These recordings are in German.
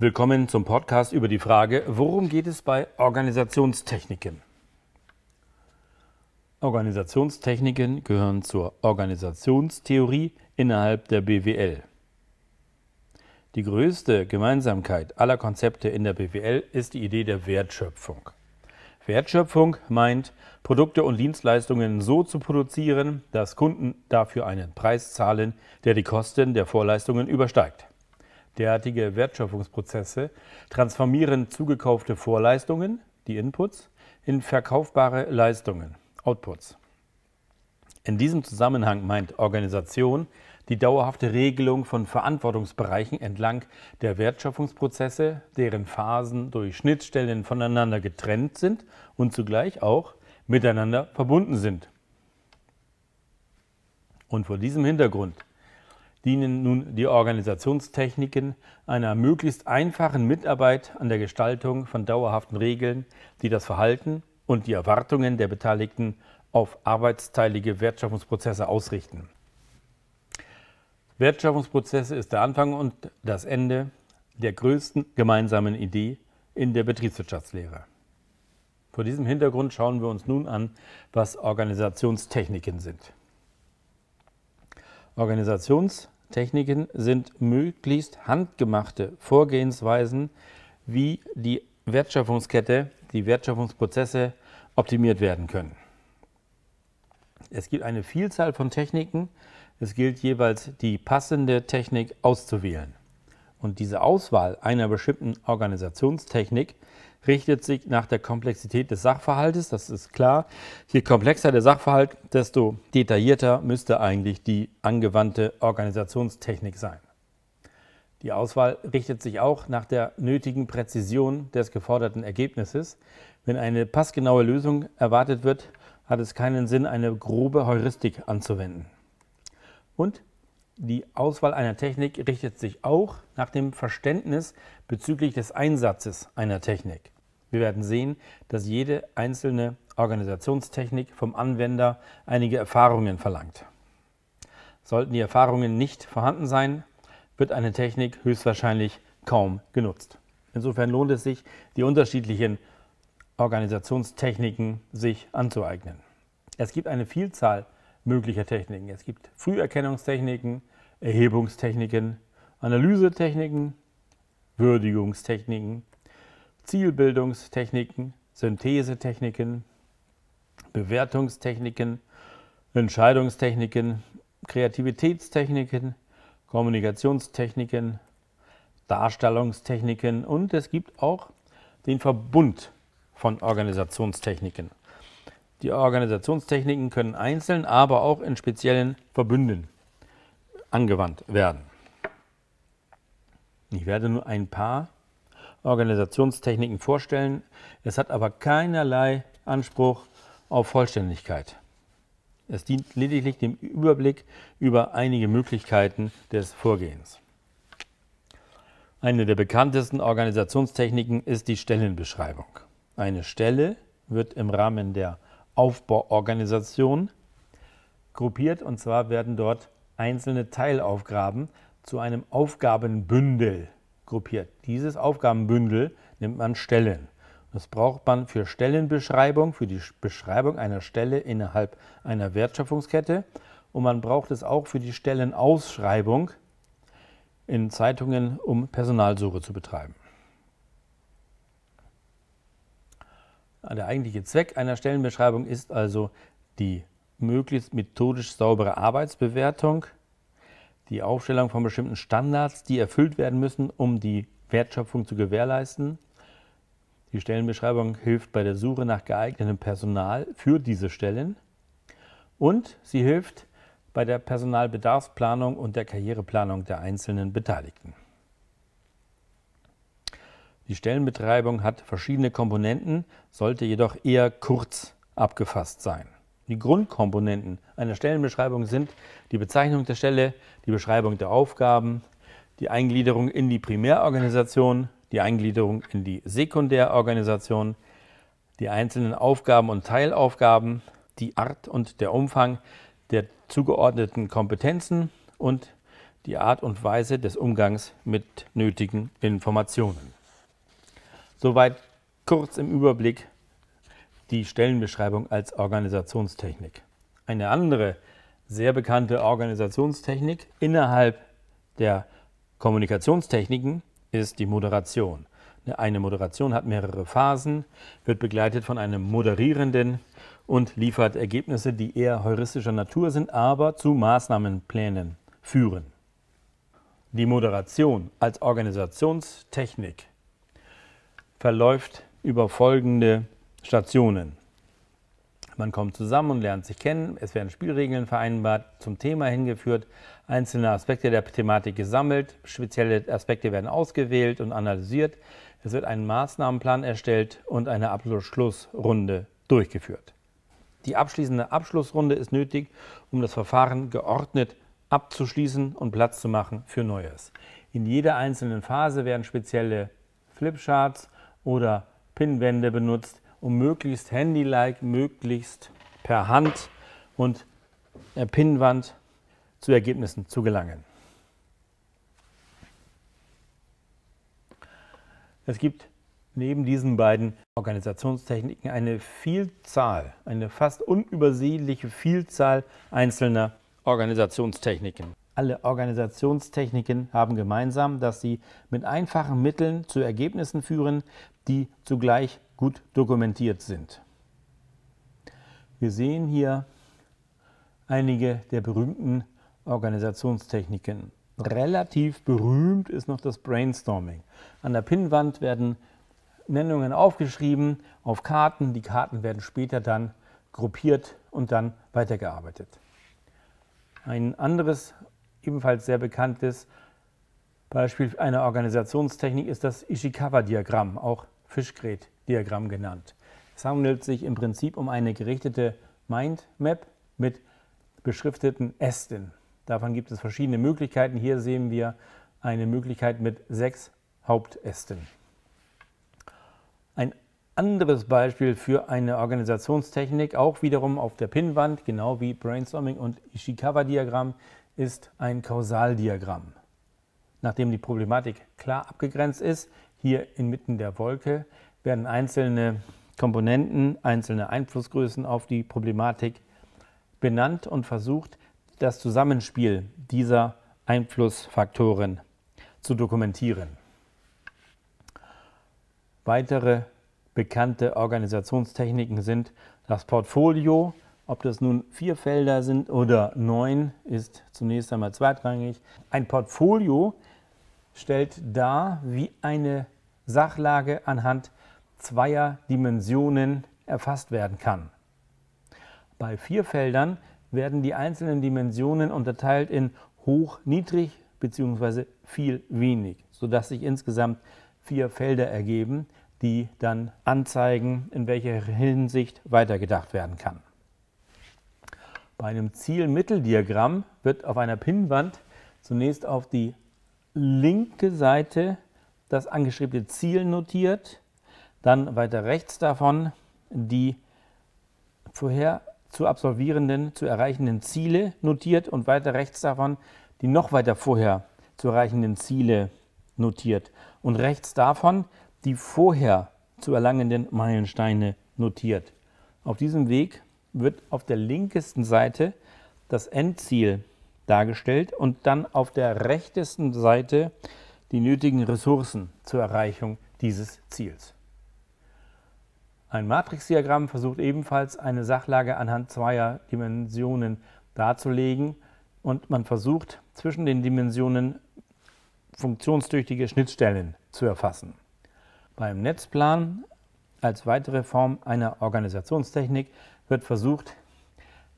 Willkommen zum Podcast über die Frage, worum geht es bei Organisationstechniken? Organisationstechniken gehören zur Organisationstheorie innerhalb der BWL. Die größte Gemeinsamkeit aller Konzepte in der BWL ist die Idee der Wertschöpfung. Wertschöpfung meint, Produkte und Dienstleistungen so zu produzieren, dass Kunden dafür einen Preis zahlen, der die Kosten der Vorleistungen übersteigt. Derartige Wertschöpfungsprozesse transformieren zugekaufte Vorleistungen, die Inputs, in verkaufbare Leistungen, Outputs. In diesem Zusammenhang meint Organisation die dauerhafte Regelung von Verantwortungsbereichen entlang der Wertschöpfungsprozesse, deren Phasen durch Schnittstellen voneinander getrennt sind und zugleich auch miteinander verbunden sind. Und vor diesem Hintergrund dienen nun die Organisationstechniken einer möglichst einfachen Mitarbeit an der Gestaltung von dauerhaften Regeln, die das Verhalten und die Erwartungen der Beteiligten auf arbeitsteilige Wertschöpfungsprozesse ausrichten. Wertschöpfungsprozesse ist der Anfang und das Ende der größten gemeinsamen Idee in der Betriebswirtschaftslehre. Vor diesem Hintergrund schauen wir uns nun an, was Organisationstechniken sind. Organisationstechniken sind möglichst handgemachte Vorgehensweisen, wie die Wertschöpfungskette, die Wertschöpfungsprozesse optimiert werden können. Es gibt eine Vielzahl von Techniken. Es gilt jeweils, die passende Technik auszuwählen. Und diese Auswahl einer bestimmten Organisationstechnik richtet sich nach der Komplexität des Sachverhaltes, das ist klar. Je komplexer der Sachverhalt, desto detaillierter müsste eigentlich die angewandte Organisationstechnik sein. Die Auswahl richtet sich auch nach der nötigen Präzision des geforderten Ergebnisses. Wenn eine passgenaue Lösung erwartet wird, hat es keinen Sinn, eine grobe Heuristik anzuwenden. Und die Auswahl einer Technik richtet sich auch nach dem Verständnis bezüglich des Einsatzes einer Technik. Wir werden sehen, dass jede einzelne Organisationstechnik vom Anwender einige Erfahrungen verlangt. Sollten die Erfahrungen nicht vorhanden sein, wird eine Technik höchstwahrscheinlich kaum genutzt. Insofern lohnt es sich, die unterschiedlichen Organisationstechniken sich anzueignen. Es gibt eine Vielzahl möglicher Techniken. Es gibt Früherkennungstechniken, Erhebungstechniken, Analysetechniken, Würdigungstechniken, Zielbildungstechniken, Synthesetechniken, Bewertungstechniken, Entscheidungstechniken, Kreativitätstechniken, Kommunikationstechniken, Darstellungstechniken und es gibt auch den Verbund von Organisationstechniken. Die Organisationstechniken können einzeln, aber auch in speziellen Verbünden angewandt werden. Ich werde nur ein paar Organisationstechniken vorstellen. Es hat aber keinerlei Anspruch auf Vollständigkeit. Es dient lediglich dem Überblick über einige Möglichkeiten des Vorgehens. Eine der bekanntesten Organisationstechniken ist die Stellenbeschreibung. Eine Stelle wird im Rahmen der Aufbauorganisation gruppiert und zwar werden dort einzelne Teilaufgaben zu einem Aufgabenbündel gruppiert. Dieses Aufgabenbündel nennt man Stellen. Das braucht man für Stellenbeschreibung, für die Beschreibung einer Stelle innerhalb einer Wertschöpfungskette und man braucht es auch für die Stellenausschreibung in Zeitungen, um Personalsuche zu betreiben. Der eigentliche Zweck einer Stellenbeschreibung ist also die möglichst methodisch saubere Arbeitsbewertung, die Aufstellung von bestimmten Standards, die erfüllt werden müssen, um die Wertschöpfung zu gewährleisten. Die Stellenbeschreibung hilft bei der Suche nach geeignetem Personal für diese Stellen und sie hilft bei der Personalbedarfsplanung und der Karriereplanung der einzelnen Beteiligten. Die Stellenbeschreibung hat verschiedene Komponenten, sollte jedoch eher kurz abgefasst sein. Die Grundkomponenten einer Stellenbeschreibung sind die Bezeichnung der Stelle, die Beschreibung der Aufgaben, die Eingliederung in die Primärorganisation, die Eingliederung in die Sekundärorganisation, die einzelnen Aufgaben und Teilaufgaben, die Art und der Umfang der zugeordneten Kompetenzen und die Art und Weise des Umgangs mit nötigen Informationen. Soweit kurz im Überblick die Stellenbeschreibung als Organisationstechnik. Eine andere sehr bekannte Organisationstechnik innerhalb der Kommunikationstechniken ist die Moderation. Eine Moderation hat mehrere Phasen, wird begleitet von einem Moderierenden und liefert Ergebnisse, die eher heuristischer Natur sind, aber zu Maßnahmenplänen führen. Die Moderation als Organisationstechnik verläuft über folgende Stationen. Man kommt zusammen und lernt sich kennen. Es werden Spielregeln vereinbart, zum Thema hingeführt, einzelne Aspekte der Thematik gesammelt, spezielle Aspekte werden ausgewählt und analysiert. Es wird ein Maßnahmenplan erstellt und eine Abschlussrunde durchgeführt. Die abschließende Abschlussrunde ist nötig, um das Verfahren geordnet abzuschließen und Platz zu machen für Neues. In jeder einzelnen Phase werden spezielle Flipcharts oder Pinwände benutzt, um möglichst handy-like, möglichst per Hand und der Pinnwand zu Ergebnissen zu gelangen. Es gibt neben diesen beiden Organisationstechniken eine Vielzahl, eine fast unübersehliche Vielzahl einzelner Organisationstechniken. Alle Organisationstechniken haben gemeinsam, dass sie mit einfachen Mitteln zu Ergebnissen führen, die zugleich gut dokumentiert sind. Wir sehen hier einige der berühmten Organisationstechniken. Relativ berühmt ist noch das Brainstorming. An der Pinnwand werden Nennungen aufgeschrieben auf Karten. Die Karten werden später dann gruppiert und dann weitergearbeitet. Ein anderes, ebenfalls sehr bekanntes Beispiel einer Organisationstechnik ist das Ishikawa-Diagramm, auch Fischgrät-Diagramm genannt. Es handelt sich im Prinzip um eine gerichtete Mindmap mit beschrifteten Ästen. Davon gibt es verschiedene Möglichkeiten. Hier sehen wir eine Möglichkeit mit sechs Hauptästen. Ein anderes Beispiel für eine Organisationstechnik, auch wiederum auf der Pinnwand, genau wie Brainstorming und Ishikawa-Diagramm, ist ein Kausaldiagramm. Nachdem die Problematik klar abgegrenzt ist, hier inmitten der Wolke werden einzelne Komponenten, einzelne Einflussgrößen auf die Problematik benannt und versucht, das Zusammenspiel dieser Einflussfaktoren zu dokumentieren. Weitere bekannte Organisationstechniken sind das Portfolio, ob das nun vier Felder sind oder neun, ist zunächst einmal zweitrangig. Ein Portfolio stellt dar, wie eine Sachlage anhand zweier Dimensionen erfasst werden kann. Bei vier Feldern werden die einzelnen Dimensionen unterteilt in hoch, niedrig bzw. viel, wenig, sodass sich insgesamt vier Felder ergeben, die dann anzeigen, in welcher Hinsicht weitergedacht werden kann. Bei einem Ziel-Mitteldiagramm wird auf einer Pinnwand zunächst auf die linke Seite das angeschriebene Ziel notiert, dann weiter rechts davon die vorher zu absolvierenden, zu erreichenden Ziele notiert und weiter rechts davon die noch weiter vorher zu erreichenden Ziele notiert und rechts davon die vorher zu erlangenden Meilensteine notiert. Auf diesem Weg wird auf der linkesten Seite das Endziel dargestellt und dann auf der rechtesten Seite die nötigen Ressourcen zur Erreichung dieses Ziels. Ein Matrixdiagramm versucht ebenfalls eine Sachlage anhand zweier Dimensionen darzulegen und man versucht zwischen den Dimensionen funktionstüchtige Schnittstellen zu erfassen. Beim Netzplan als weitere Form einer Organisationstechnik wird versucht,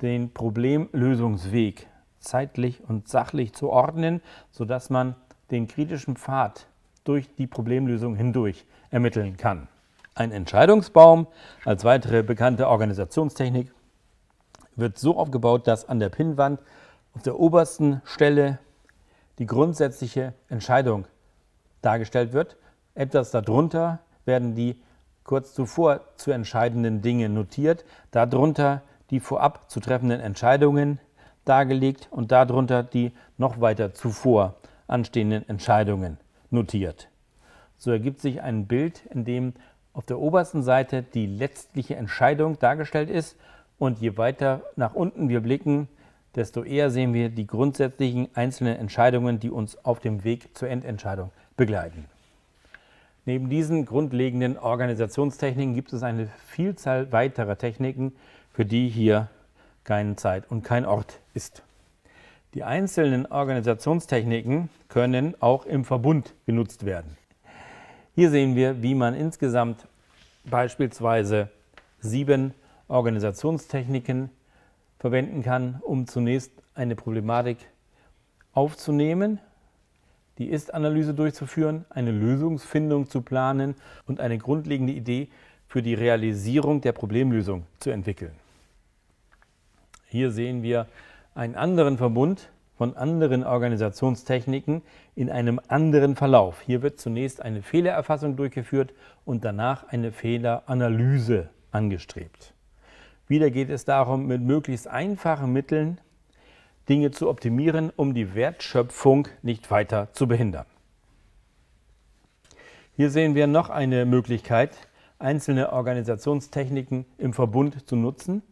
den Problemlösungsweg zeitlich und sachlich zu ordnen, sodass man den kritischen Pfad durch die Problemlösung hindurch ermitteln kann. Ein Entscheidungsbaum als weitere bekannte Organisationstechnik wird so aufgebaut, dass an der Pinnwand auf der obersten Stelle die grundsätzliche Entscheidung dargestellt wird. Etwas darunter werden die kurz zuvor zu entscheidenden Dinge notiert, darunter die vorab zu treffenden Entscheidungen, dargelegt und darunter die noch weiter zuvor anstehenden Entscheidungen notiert. So ergibt sich ein Bild, in dem auf der obersten Seite die letztliche Entscheidung dargestellt ist und je weiter nach unten wir blicken, desto eher sehen wir die grundsätzlichen einzelnen Entscheidungen, die uns auf dem Weg zur Endentscheidung begleiten. Neben diesen grundlegenden Organisationstechniken gibt es eine Vielzahl weiterer Techniken, für die hier keine Zeit und kein Ort ist. Die einzelnen Organisationstechniken können auch im Verbund genutzt werden. Hier sehen wir, wie man insgesamt beispielsweise sieben Organisationstechniken verwenden kann, um zunächst eine Problematik aufzunehmen, die Ist-Analyse durchzuführen, eine Lösungsfindung zu planen und eine grundlegende Idee für die Realisierung der Problemlösung zu entwickeln. Hier sehen wir einen anderen Verbund von anderen Organisationstechniken in einem anderen Verlauf. Hier wird zunächst eine Fehlererfassung durchgeführt und danach eine Fehleranalyse angestrebt. Wieder geht es darum, mit möglichst einfachen Mitteln Dinge zu optimieren, um die Wertschöpfung nicht weiter zu behindern. Hier sehen wir noch eine Möglichkeit, einzelne Organisationstechniken im Verbund zu nutzen.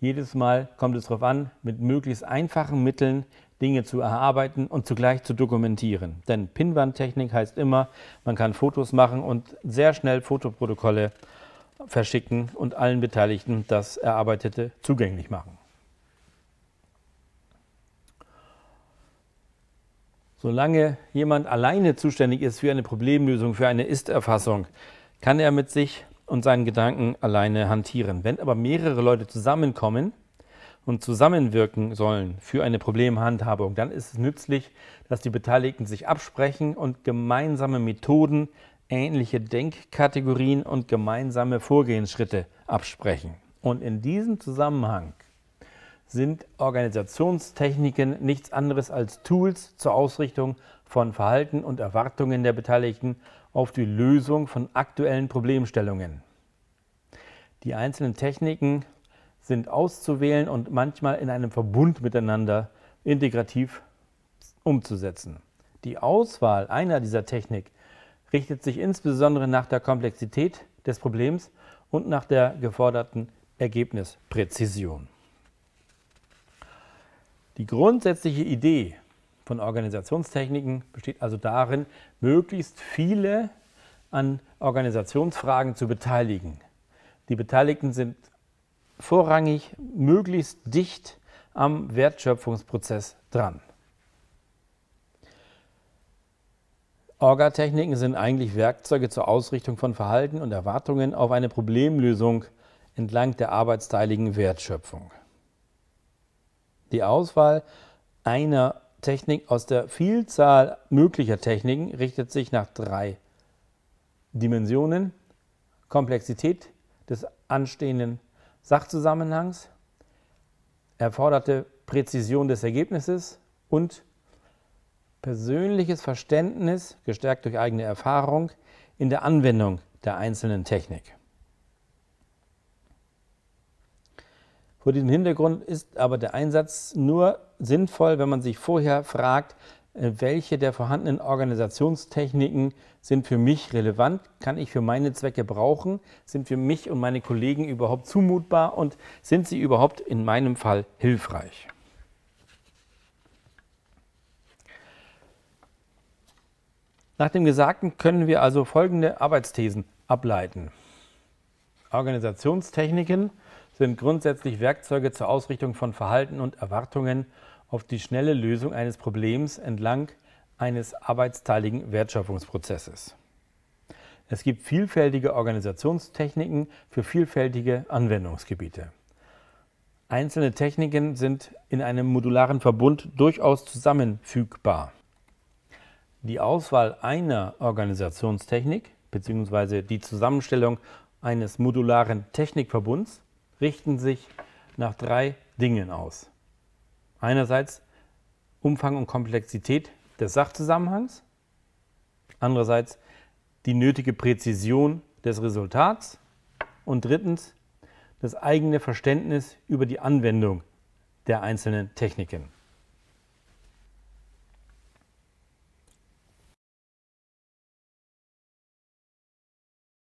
Jedes Mal kommt es darauf an, mit möglichst einfachen Mitteln Dinge zu erarbeiten und zugleich zu dokumentieren. Denn Pinwandtechnik heißt immer, man kann Fotos machen und sehr schnell Fotoprotokolle verschicken und allen Beteiligten das Erarbeitete zugänglich machen. Solange jemand alleine zuständig ist für eine Problemlösung, für eine Ist-Erfassung, kann er mit sich und seinen Gedanken alleine hantieren. Wenn aber mehrere Leute zusammenkommen und zusammenwirken sollen für eine Problemhandhabung, dann ist es nützlich, dass die Beteiligten sich absprechen und gemeinsame Methoden, ähnliche Denkkategorien und gemeinsame Vorgehensschritte absprechen. Und in diesem Zusammenhang sind Organisationstechniken nichts anderes als Tools zur Ausrichtung von Verhalten und Erwartungen der Beteiligten auf die Lösung von aktuellen Problemstellungen. Die einzelnen Techniken sind auszuwählen und manchmal in einem Verbund miteinander integrativ umzusetzen. Die Auswahl einer dieser Technik richtet sich insbesondere nach der Komplexität des Problems und nach der geforderten Ergebnispräzision. Die grundsätzliche Idee von Organisationstechniken besteht also darin, möglichst viele an Organisationsfragen zu beteiligen. Die Beteiligten sind vorrangig möglichst dicht am Wertschöpfungsprozess dran. Orgatechniken sind eigentlich Werkzeuge zur Ausrichtung von Verhalten und Erwartungen auf eine Problemlösung entlang der arbeitsteiligen Wertschöpfung. Die Auswahl einer Technik aus der Vielzahl möglicher Techniken richtet sich nach drei Dimensionen. Komplexität des anstehenden Sachzusammenhangs, erforderte Präzision des Ergebnisses und persönliches Verständnis, gestärkt durch eigene Erfahrung, in der Anwendung der einzelnen Technik. Vor diesem Hintergrund ist aber der Einsatz nur sinnvoll, wenn man sich vorher fragt, äh, welche der vorhandenen Organisationstechniken sind für mich relevant, kann ich für meine Zwecke brauchen, sind für mich und meine Kollegen überhaupt zumutbar und sind sie überhaupt in meinem Fall hilfreich. Nach dem Gesagten können wir also folgende Arbeitsthesen ableiten. Organisationstechniken sind grundsätzlich Werkzeuge zur Ausrichtung von Verhalten und Erwartungen auf die schnelle Lösung eines Problems entlang eines arbeitsteiligen Wertschöpfungsprozesses. Es gibt vielfältige Organisationstechniken für vielfältige Anwendungsgebiete. Einzelne Techniken sind in einem modularen Verbund durchaus zusammenfügbar. Die Auswahl einer Organisationstechnik bzw. die Zusammenstellung eines modularen Technikverbunds richten sich nach drei Dingen aus. Einerseits Umfang und Komplexität des Sachzusammenhangs, andererseits die nötige Präzision des Resultats und drittens das eigene Verständnis über die Anwendung der einzelnen Techniken.